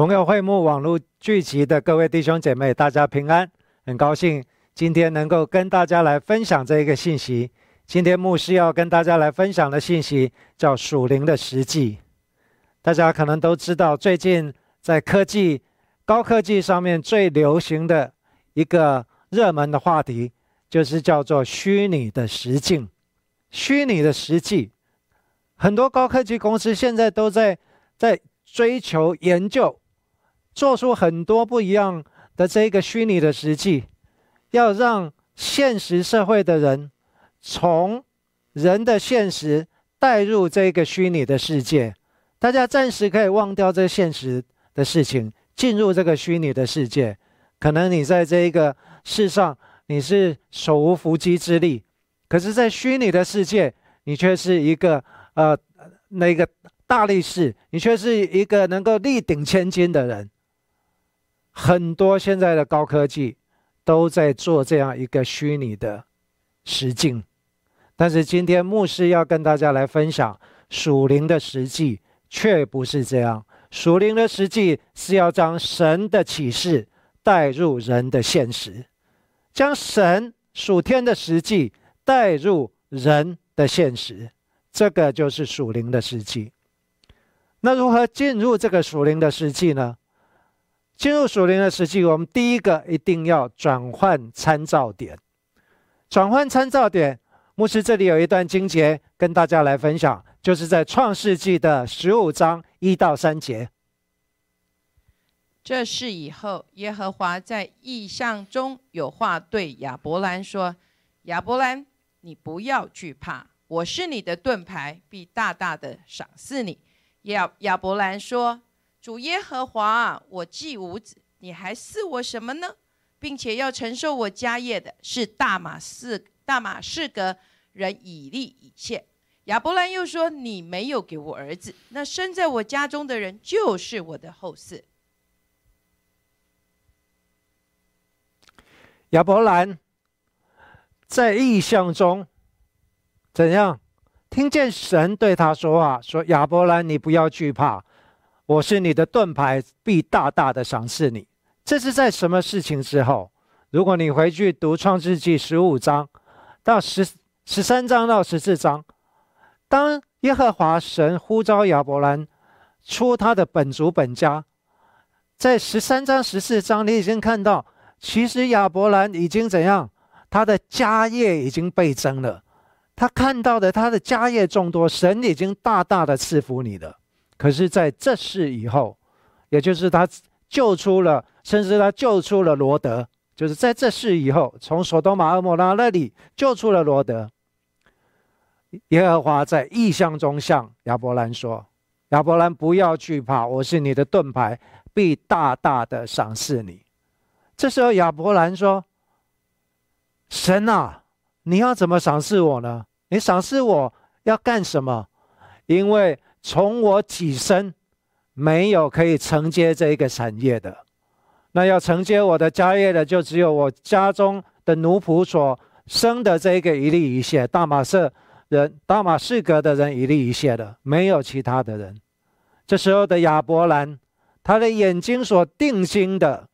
荣耀会幕网络聚集的各位弟兄姐妹，大家平安！很高兴今天能够跟大家来分享这一个信息。今天牧师要跟大家来分享的信息叫属灵的实际。大家可能都知道，最近在科技、高科技上面最流行的一个热门的话题，就是叫做虚拟的实境。虚拟的实际，很多高科技公司现在都在在追求研究。做出很多不一样的这个虚拟的实际，要让现实社会的人从人的现实带入这个虚拟的世界。大家暂时可以忘掉这现实的事情，进入这个虚拟的世界。可能你在这一个世上你是手无缚鸡之力，可是，在虚拟的世界，你却是一个呃那个大力士，你却是一个能够力顶千金的人。很多现在的高科技都在做这样一个虚拟的实境，但是今天牧师要跟大家来分享属灵的实际，却不是这样。属灵的实际是要将神的启示带入人的现实，将神属天的实际带入人的现实，这个就是属灵的实际。那如何进入这个属灵的实际呢？进入属灵的实际，我们第一个一定要转换参照点。转换参照点，牧师这里有一段经节跟大家来分享，就是在创世纪的十五章一到三节。这事以后，耶和华在异象中有话对亚伯兰说：“亚伯兰，你不要惧怕，我是你的盾牌，必大大的赏赐你。”亚亚伯兰说。主耶和华，我既无子，你还赐我什么呢？并且要承受我家业的是大马士大马士革人以利以谢。亚伯兰又说：“你没有给我儿子，那生在我家中的人就是我的后嗣。”亚伯兰在异象中怎样听见神对他说话？说：“亚伯兰，你不要惧怕。”我是你的盾牌，必大大的赏赐你。这是在什么事情之后？如果你回去读创世纪十五章到十十三章到十四章，当耶和华神呼召亚伯兰出他的本族本家，在十三章十四章，你已经看到，其实亚伯兰已经怎样？他的家业已经倍增了。他看到的，他的家业众多，神已经大大的赐福你了。可是，在这事以后，也就是他救出了，甚至他救出了罗德，就是在这事以后，从索多玛、阿摩拉那里救出了罗德。耶和华在异象中向亚伯兰说：“亚伯兰，不要惧怕，我是你的盾牌，必大大的赏赐你。”这时候，亚伯兰说：“神啊，你要怎么赏赐我呢？你赏赐我要干什么？因为……”从我起身，没有可以承接这一个产业的，那要承接我的家业的，就只有我家中的奴仆所生的这一个一粒一谢大马色人，大马士革的人一粒一谢的，没有其他的人。这时候的亚伯兰，他的眼睛所定睛的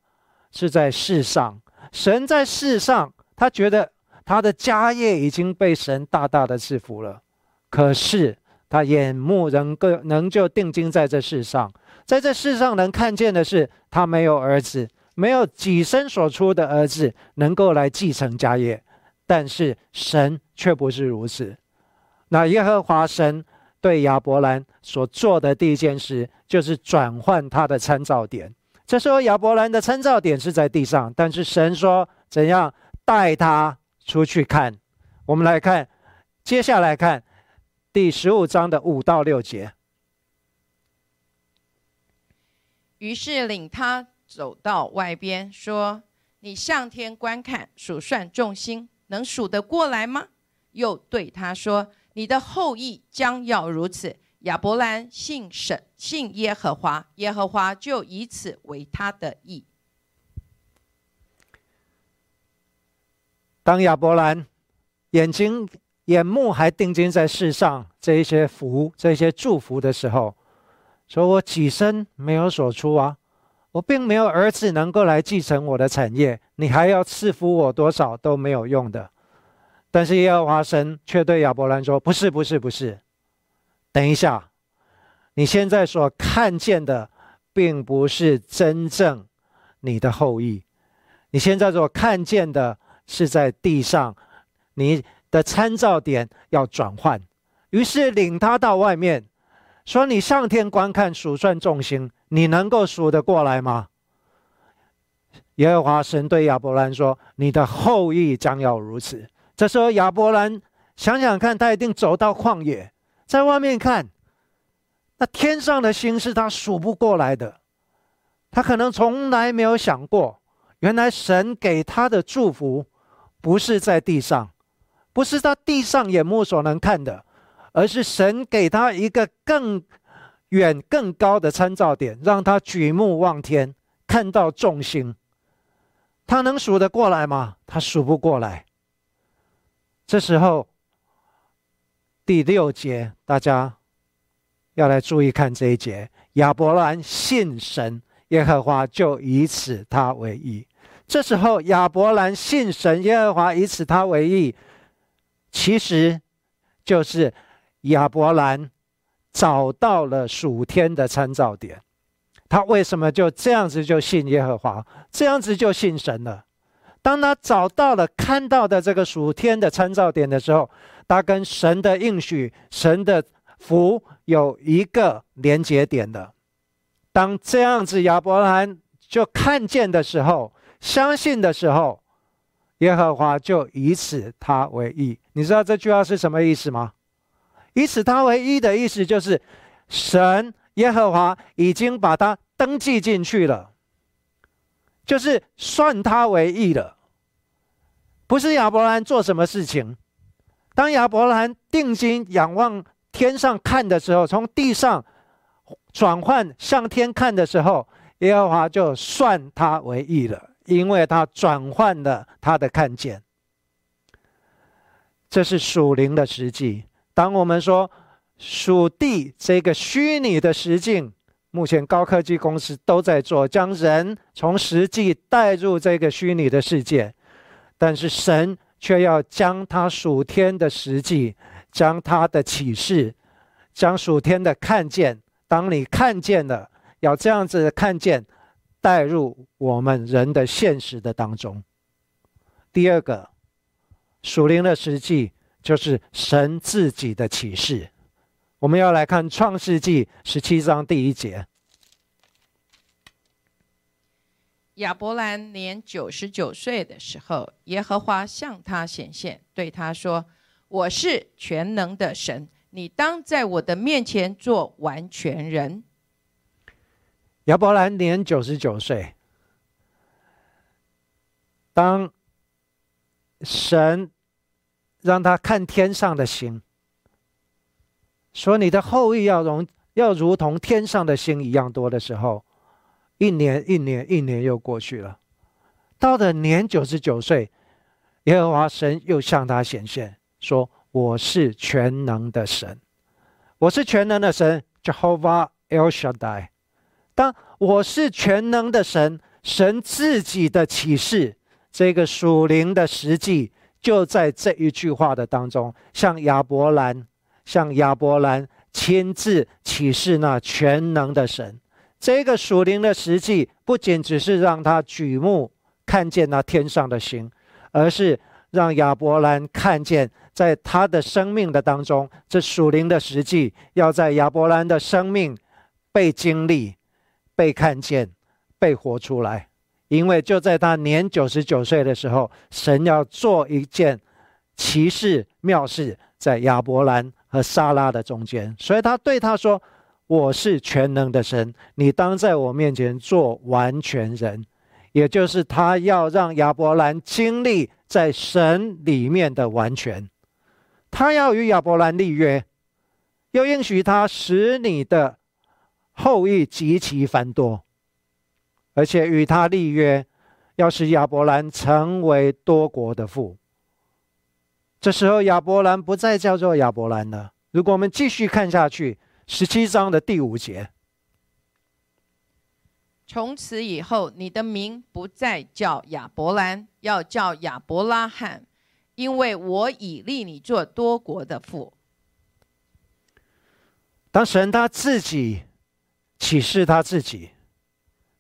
是在世上，神在世上，他觉得他的家业已经被神大大的赐福了，可是。他眼目仍够能就定睛在这世上，在这世上能看见的是，他没有儿子，没有己身所出的儿子能够来继承家业。但是神却不是如此。那耶和华神对亚伯兰所做的第一件事，就是转换他的参照点。这时候亚伯兰的参照点是在地上，但是神说怎样带他出去看？我们来看，接下来看。第十五章的五到六节。于是领他走到外边，说：“你向天观看，数算众星，能数得过来吗？”又对他说：“你的后裔将要如此。”亚伯兰信神，信耶和华，耶和华就以此为他的意。当亚伯兰眼睛。眼目还定睛在世上这一些福、这一些祝福的时候，说我己身没有所出啊，我并没有儿子能够来继承我的产业，你还要赐福我多少都没有用的。但是耶和华神却对亚伯兰说：“不是，不是，不是，等一下，你现在所看见的，并不是真正你的后裔，你现在所看见的是在地上，你的参照点要转换。”于是领他到外面，说：“你上天观看数算众星，你能够数得过来吗？”耶和华神对亚伯兰说：“你的后裔将要如此。”这时候，亚伯兰想想看，他一定走到旷野，在外面看，那天上的星是他数不过来的。他可能从来没有想过，原来神给他的祝福，不是在地上，不是他地上眼目所能看的，而是神给他一个更远、更高的参照点，让他举目望天，看到众星。他能数得过来吗？他数不过来。这时候，第六节，大家要来注意看这一节。亚伯兰信神，耶和华就以此他为义。这时候，亚伯兰信神，耶和华以此他为义，其实就是亚伯兰找到了属天的参照点。他为什么就这样子就信耶和华，这样子就信神了？当他找到了看到的这个属天的参照点的时候，他跟神的应许、神的福有一个连接点的。当这样子亚伯兰就看见的时候，相信的时候，耶和华就以此他为义。你知道这句话是什么意思吗？以此他为义的意思就是，神耶和华已经把他登记进去了，就是算他为义了。不是亚伯兰做什么事情，当亚伯兰定睛仰望天上看的时候，从地上转换向天看的时候，耶和华就算他为义了，因为他转换了他的看见。这是属灵的实际。当我们说属地这个虚拟的实境，目前高科技公司都在做，将人从实际带入这个虚拟的世界。但是神却要将他属天的实际，将他的启示，将属天的看见。当你看见了，要这样子看见，带入我们人的现实的当中。第二个属灵的实际，就是神自己的启示。我们要来看创世纪十七章第一节。亚伯兰年九十九岁的时候，耶和华向他显现，对他说：“我是全能的神，你当在我的面前做完全人。”亚伯兰年九十九岁，当神让他看天上的星，说：“你的后裔要容要如同天上的星一样多的时候。”一年一年一年又过去了，到了年九十九岁，耶和华神又向他显现，说：“我是全能的神，我是全能的神，Jehovah El Shaddai。当我是全能的神，神自己的启示，这个属灵的实际，就在这一句话的当中，向亚伯兰，向亚伯兰亲自启示那全能的神。”这个属灵的实际，不仅只是让他举目看见那天上的星，而是让亚伯兰看见，在他的生命的当中，这属灵的实际要在亚伯兰的生命被经历、被看见、被活出来。因为就在他年九十九岁的时候，神要做一件奇事妙事，在亚伯兰和撒拉的中间，所以他对他说。我是全能的神，你当在我面前做完全人，也就是他要让亚伯兰经历在神里面的完全。他要与亚伯兰立约，又应许他使你的后裔极其繁多，而且与他立约，要使亚伯兰成为多国的父。这时候亚伯兰不再叫做亚伯兰了。如果我们继续看下去。十七章的第五节，从此以后，你的名不再叫亚伯兰，要叫亚伯拉罕，因为我已立你做多国的父。当神他自己启示他自己，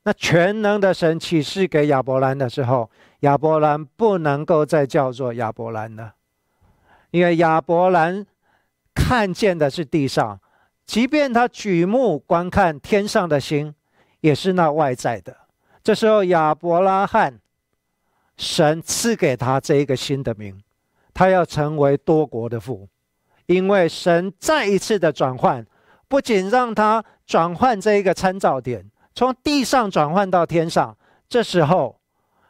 那全能的神启示给亚伯兰的时候，亚伯兰不能够再叫做亚伯兰了，因为亚伯兰看见的是地上，即便他举目观看天上的星，也是那外在的。这时候亚伯拉罕，神赐给他这一个新的名，他要成为多国的父，因为神再一次的转换。不仅让他转换这一个参照点，从地上转换到天上，这时候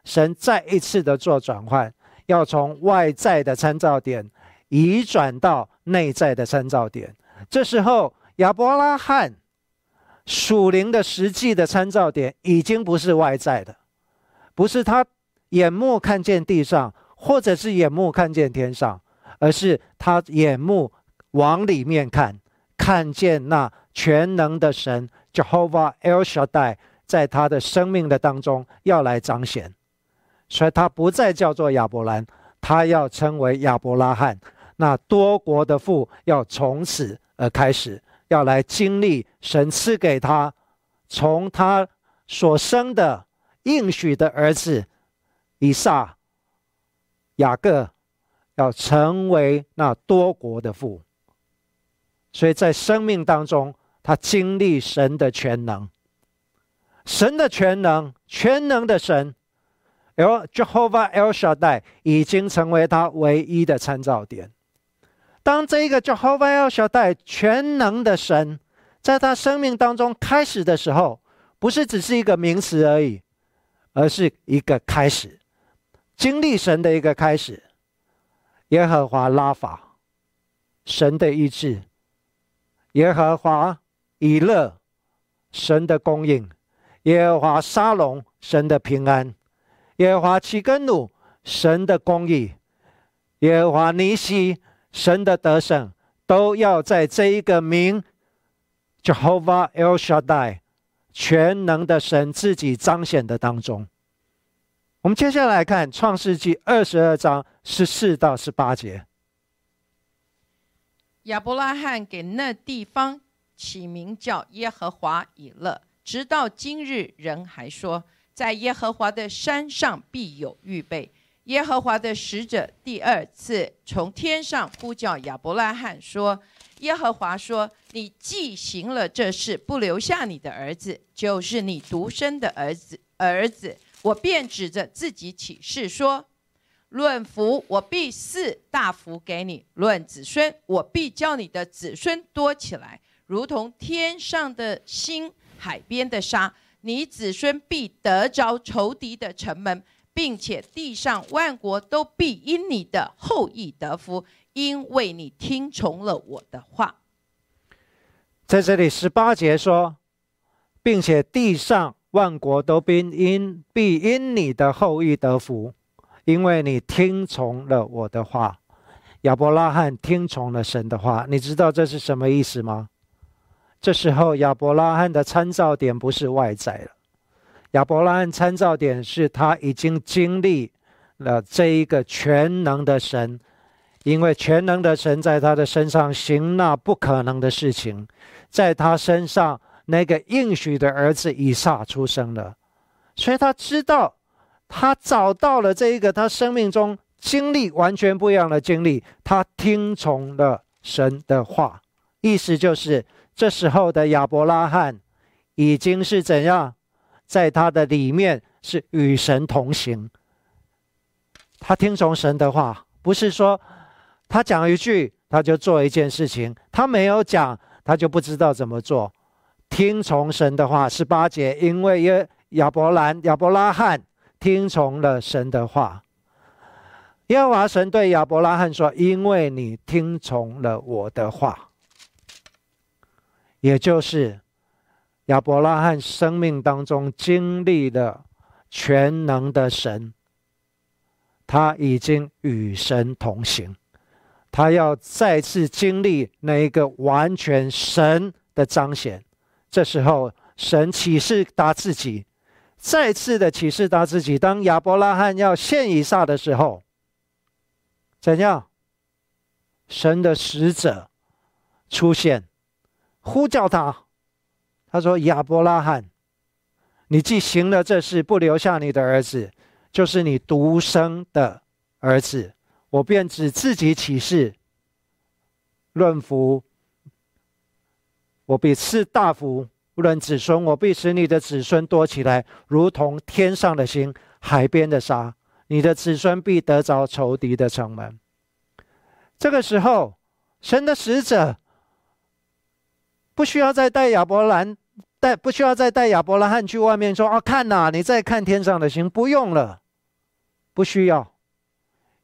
神再一次的做转换，要从外在的参照点移转到内在的参照点。这时候亚伯拉罕属灵的实际的参照点已经不是外在的，不是他眼目看见地上，或者是眼目看见天上，而是他眼目往里面看。看见那全能的神 Jehovah El Shaddai 在他的生命的当中要来彰显，所以他不再叫做亚伯兰，他要称为亚伯拉罕。那多国的父要从此而开始，要来经历神赐给他从他所生的应许的儿子以撒、雅各，要成为那多国的父。所以在生命当中，他经历神的全能，神的全能，全能的神，El Jehovah El Shaddai 已经成为他唯一的参照点。当这一个 Jehovah El Shaddai 全能的神在他生命当中开始的时候，不是只是一个名词而已，而是一个开始，经历神的一个开始。耶和华拉法，神的意志。耶和华以勒，神的供应；耶和华沙龙，神的平安；耶和华齐根努，神的公义；耶和华尼西，神的得胜，都要在这一个名 Jehovah El Shaddai 全能的神自己彰显的当中。我们接下来看创世纪二十二章十四到十八节。亚伯拉罕给那地方起名叫耶和华以勒，直到今日，人还说，在耶和华的山上必有预备。耶和华的使者第二次从天上呼叫亚伯拉罕说：“耶和华说，你既行了这事，不留下你的儿子，就是你独生的儿子，儿子，我便指着自己起誓说。”论福，我必赐大福给你；论子孙，我必叫你的子孙多起来，如同天上的星、海边的沙。你子孙必得着仇敌的城门，并且地上万国都必因你的后裔得福，因为你听从了我的话。在这里十八节说，并且地上万国都必因必因你的后裔得福。因为你听从了我的话，亚伯拉罕听从了神的话，你知道这是什么意思吗？这时候亚伯拉罕的参照点不是外在了，亚伯拉罕参照点是他已经经历了这一个全能的神，因为全能的神在他的身上行那不可能的事情，在他身上那个应许的儿子以撒出生了，所以他知道。他找到了这一个他生命中经历完全不一样的经历，他听从了神的话，意思就是这时候的亚伯拉罕已经是怎样，在他的里面是与神同行。他听从神的话，不是说他讲一句他就做一件事情，他没有讲他就不知道怎么做。听从神的话，十八节，因为耶亚伯兰亚伯拉罕。听从了神的话，耶和华神对亚伯拉罕说：“因为你听从了我的话，也就是亚伯拉罕生命当中经历了全能的神，他已经与神同行，他要再次经历那一个完全神的彰显。这时候，神启示他自己。”再次的启示他自己。当亚伯拉罕要献以撒的时候，怎样？神的使者出现，呼叫他。他说：“亚伯拉罕，你既行了这事，不留下你的儿子，就是你独生的儿子，我便指自己起誓，论福，我必赐大福；论子孙，我必使你的子孙多起来，如同天上的星、海边的沙。你的子孙必得着仇敌的城门。”这个时候，神的使者不需要再带亚伯兰带，不需要再带亚伯拉罕去外面说：“啊，看呐，你再看天上的星。”不用了，不需要，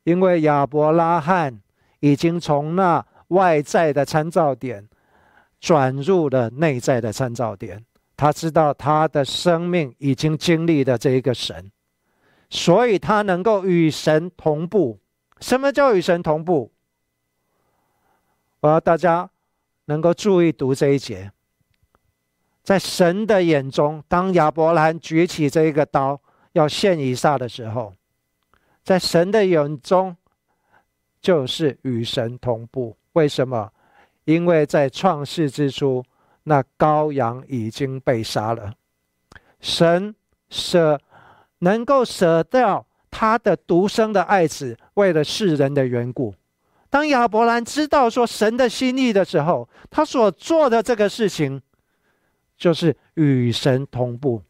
因为亚伯拉罕已经从那外在的参照点转入了内在的参照点。他知道他的生命已经经历了这一个神，所以他能够与神同步。什么叫与神同步？我要大家能够注意读这一节，在神的眼中，当亚伯兰举起这一个刀要献以撒的时候，在神的眼中就是与神同步。为什么？因为在创世之初，那羔羊已经被杀了，神舍能够舍掉他的独生的爱子，为了世人的缘故。当亚伯兰知道说神的心意的时候，他所做的这个事情，就是与神同步。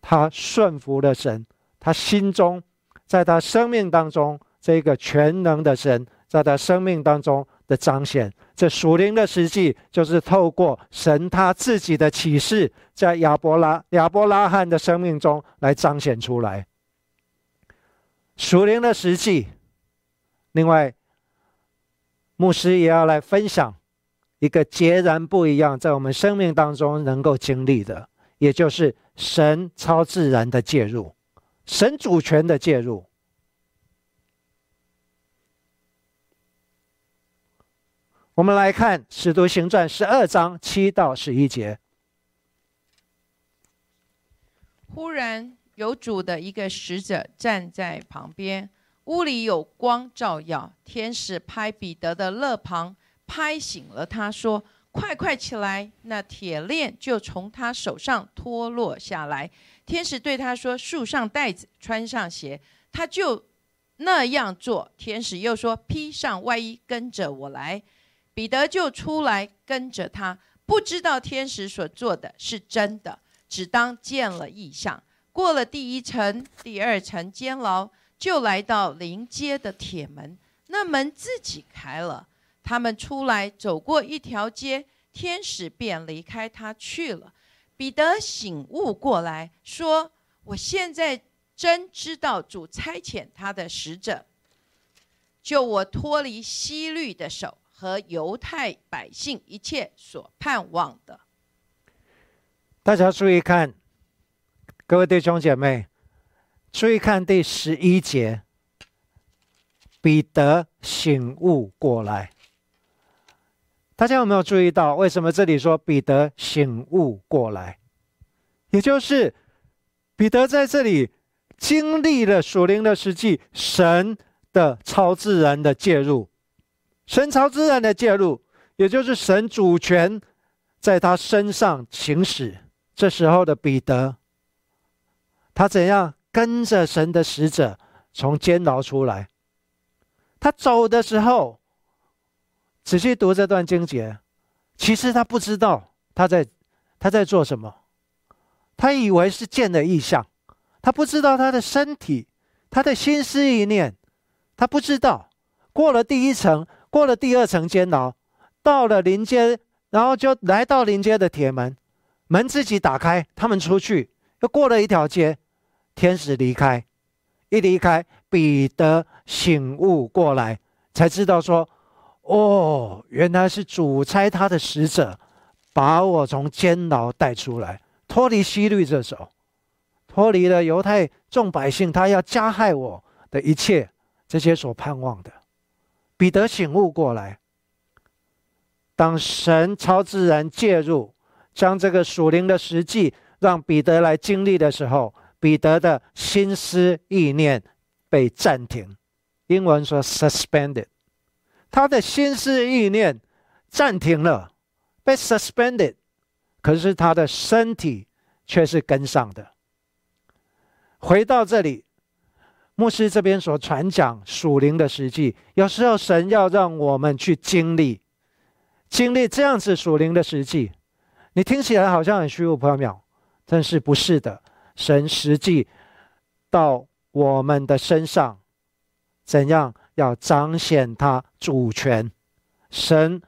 他顺服了神，他心中，在他生命当中，这个全能的神在他生命当中的彰显，这属灵的实际，就是透过神他自己的启示，在亚伯拉亚伯拉罕的生命中来彰显出来。属灵的实际，另外。牧师也要来分享一个截然不一样，在我们生命当中能够经历的，也就是神超自然的介入，神主权的介入。我们来看《使徒行传》十二章七到十一节。忽然有主的一个使者站在旁边。屋里有光照耀，天使拍彼得的肋旁，拍醒了他，说：“快快起来！”那铁链就从他手上脱落下来。天使对他说：“束上带子，穿上鞋。”他就那样做。天使又说：“披上外衣，跟着我来。”彼得就出来跟着他，不知道天使所做的是真的，只当见了异象。过了第一层、第二层监牢。就来到临街的铁门，那门自己开了。他们出来，走过一条街，天使便离开他去了。彼得醒悟过来，说：“我现在真知道主差遣他的使者，救我脱离西律的手和犹太百姓一切所盼望的。”大家注意看，各位弟兄姐妹。注意看第十一节，彼得醒悟过来。大家有没有注意到，为什么这里说彼得醒悟过来？也就是彼得在这里经历了属灵的实际，神的超自然的介入，神超自然的介入，也就是神主权在他身上行使。这时候的彼得，他怎样？跟着神的使者从监牢出来，他走的时候，仔细读这段经节，其实他不知道他在他在做什么，他以为是见的异象，他不知道他的身体，他的心思意念，他不知道过了第一层，过了第二层监牢，到了临街，然后就来到临街的铁门，门自己打开，他们出去，又过了一条街。天使离开，一离开，彼得醒悟过来，才知道说：“哦，原来是主差他的使者，把我从监牢带出来，脱离西律这手，脱离了犹太众百姓他要加害我的一切，这些所盼望的。”彼得醒悟过来，当神超自然介入，将这个属灵的实际。让彼得来经历的时候，彼得的心思意念被暂停。英文说 “suspended”，他的心思意念暂停了，被 suspended，可是他的身体却是跟上的。回到这里，牧师这边所传讲属灵的实际，有时候神要让我们去经历，经历这样子属灵的实际。你听起来好像很虚无缥缈，但是不是的。神实际到我们的身上，怎样要彰显他主权？神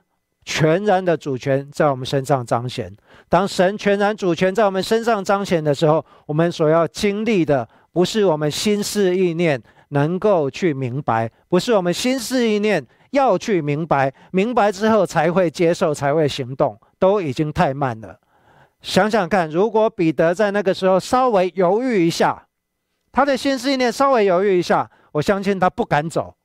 全然的主权在我们身上彰显。当神全然主权在我们身上彰显的时候，我们所要经历的，不是我们心思意念能够去明白，不是我们心思意念要去明白，明白之后才会接受，才会行动。都已经太慢了。想想看，如果彼得在那个时候稍微犹豫一下，他的心思意念稍微犹豫一下，我相信他不敢走，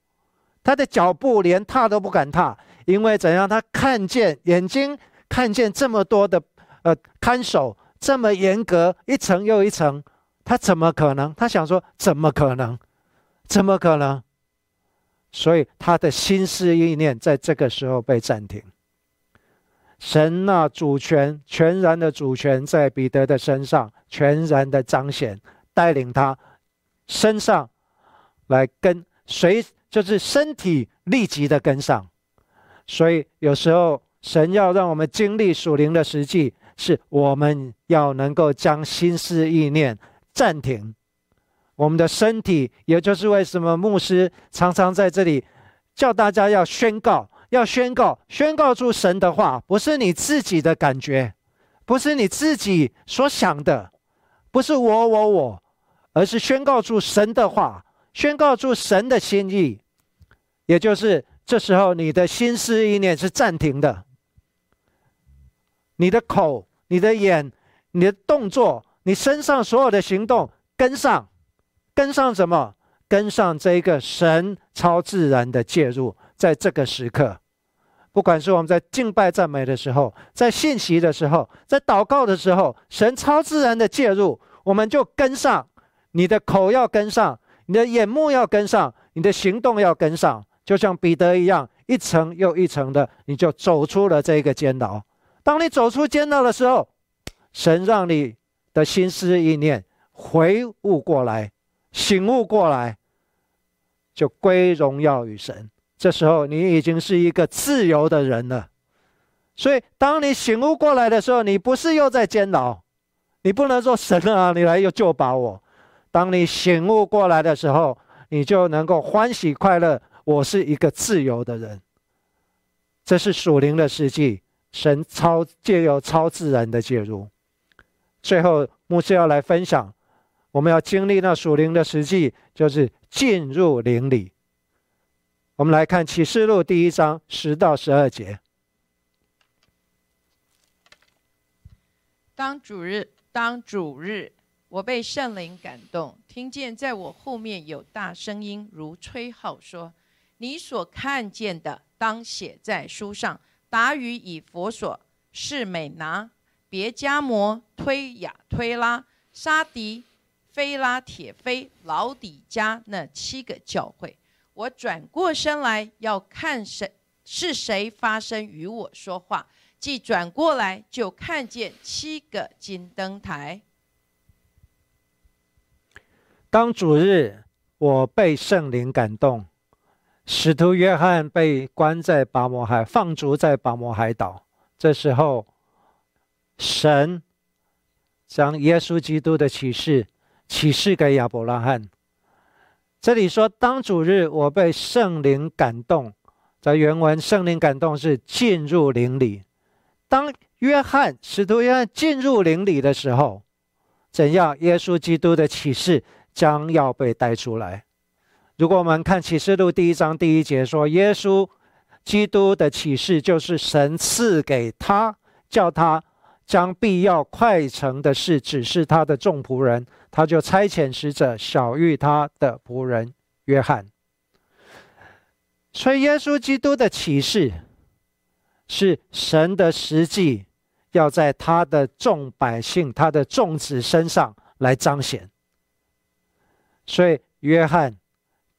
他的脚步连踏都不敢踏，因为怎样？他看见眼睛看见这么多的呃看守，这么严格，一层又一层，他怎么可能？他想说，怎么可能？怎么可能？所以他的心思意念在这个时候被暂停。神那主权全然的主权在彼得的身上全然的彰显，带领他身上来跟随，就是身体立即的跟上。所以有时候神要让我们经历属灵的实际，是我们要能够将心思意念暂停，我们的身体，也就是为什么牧师常常在这里叫大家要宣告。要宣告，宣告出神的话，不是你自己的感觉，不是你自己所想的，不是我我我，而是宣告出神的话，宣告出神的心意。也就是这时候，你的心思意念是暂停的，你的口、你的眼、你的动作、你身上所有的行动跟上，跟上什么？跟上这一个神超自然的介入，在这个时刻。不管是我们在敬拜赞美的时候，在信息的时候，在祷告的时候，神超自然的介入，我们就跟上。你的口要跟上，你的眼目要跟上，你的行动要跟上，就像彼得一样，一层又一层的，你就走出了这个监牢。当你走出监牢的时候，神让你的心思意念回悟过来，醒悟过来，就归荣耀与神。这时候，你已经是一个自由的人了。所以，当你醒悟过来的时候，你不是又在监牢，你不能说神啊，你来又救把我。当你醒悟过来的时候，你就能够欢喜快乐。我是一个自由的人。这是属灵的世纪，神超借由超自然的介入。最后，牧师要来分享，我们要经历那属灵的实际，就是进入灵里。我们来看启示录第一章十到十二节。当主日，当主日，我被圣灵感动，听见在我后面有大声音如吹号说：“你所看见的，当写在书上。达于以佛所、士美拿、别加摩、推雅推拉、沙迪、菲拉铁菲、老底加那七个教会。”我转过身来要看谁是谁发声与我说话，即转过来就看见七个金灯台。当主日，我被圣灵感动，使徒约翰被关在拔摩海，放逐在拔摩海岛。这时候，神将耶稣基督的启示启示给亚伯拉罕。这里说，当主日我被圣灵感动，在原文圣灵感动是进入灵里。当约翰使徒约翰进入灵里的时候，怎样？耶稣基督的启示将要被带出来。如果我们看启示录第一章第一节说，耶稣基督的启示就是神赐给他，叫他将必要快成的事指示他的众仆人。他就差遣使者小谕他的仆人约翰。所以，耶稣基督的启示是神的实际要在他的众百姓、他的众子身上来彰显。所以约翰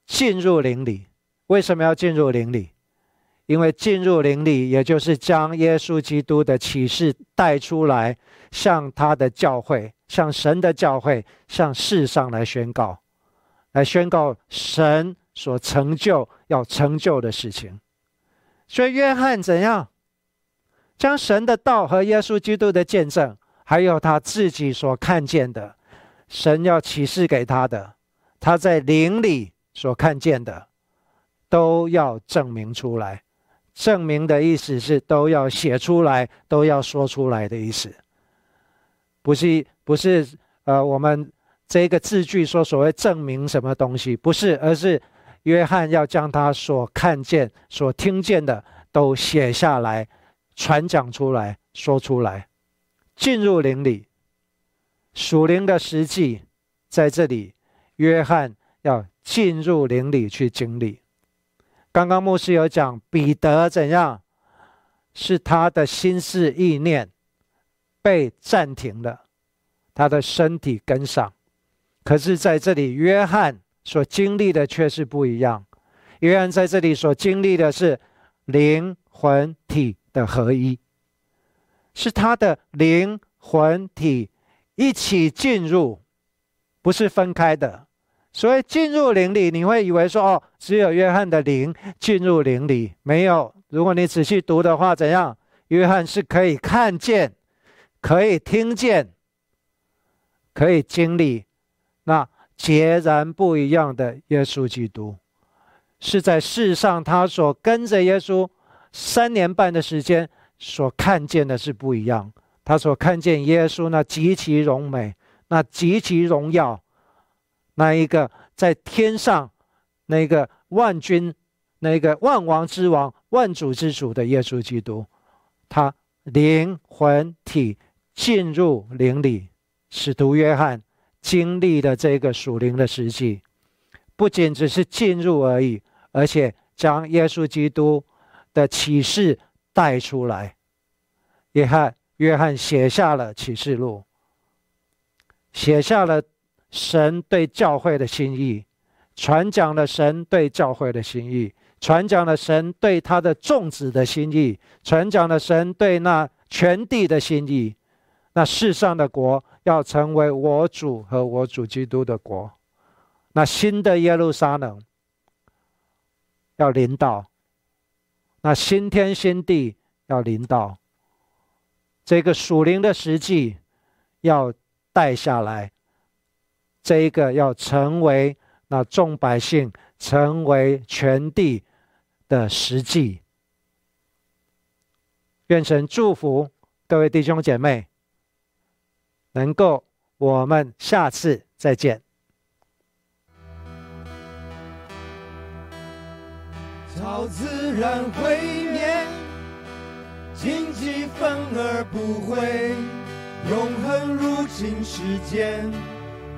进入灵里，为什么要进入灵里？因为进入灵里，也就是将耶稣基督的启示带出来，向他的教会、向神的教会、向世上来宣告，来宣告神所成就要成就的事情。所以约翰怎样将神的道和耶稣基督的见证，还有他自己所看见的，神要启示给他的，他在灵里所看见的，都要证明出来。证明的意思是都要写出来，都要说出来的意思，不是不是呃，我们这个字句说所谓证明什么东西，不是，而是约翰要将他所看见、所听见的都写下来，传讲出来，说出来，进入灵里，属灵的实际在这里，约翰要进入灵里去经历。刚刚牧师有讲彼得怎样，是他的心思意念被暂停了，他的身体跟上。可是在这里，约翰所经历的却是不一样。约翰在这里所经历的是灵魂体的合一，是他的灵魂体一起进入，不是分开的。所以进入灵里，你会以为说哦，只有约翰的灵进入灵里，没有。如果你仔细读的话，怎样？约翰是可以看见、可以听见、可以经历，那截然不一样的耶稣基督，是在世上他所跟着耶稣三年半的时间所看见的是不一样。他所看见耶稣那极其荣美、那极其荣耀。那一个在天上，那个万军，那个万王之王、万主之主的耶稣基督，他灵魂体进入灵里，使徒约翰经历的这个属灵的实际，不仅只是进入而已，而且将耶稣基督的启示带出来。约翰，约翰写下了启示录，写下了。神对教会的心意，传讲了神对教会的心意，传讲了神对他的众子的心意，传讲了神对那全地的心意。那世上的国要成为我主和我主基督的国，那新的耶路撒冷要领导，那新天新地要领导，这个属灵的实际要带下来。这一个要成为那众百姓，成为全地的实际。愿神祝福各位弟兄姐妹，能够我们下次再见。草自然会灭，荆棘反而不会，永恒入侵世间。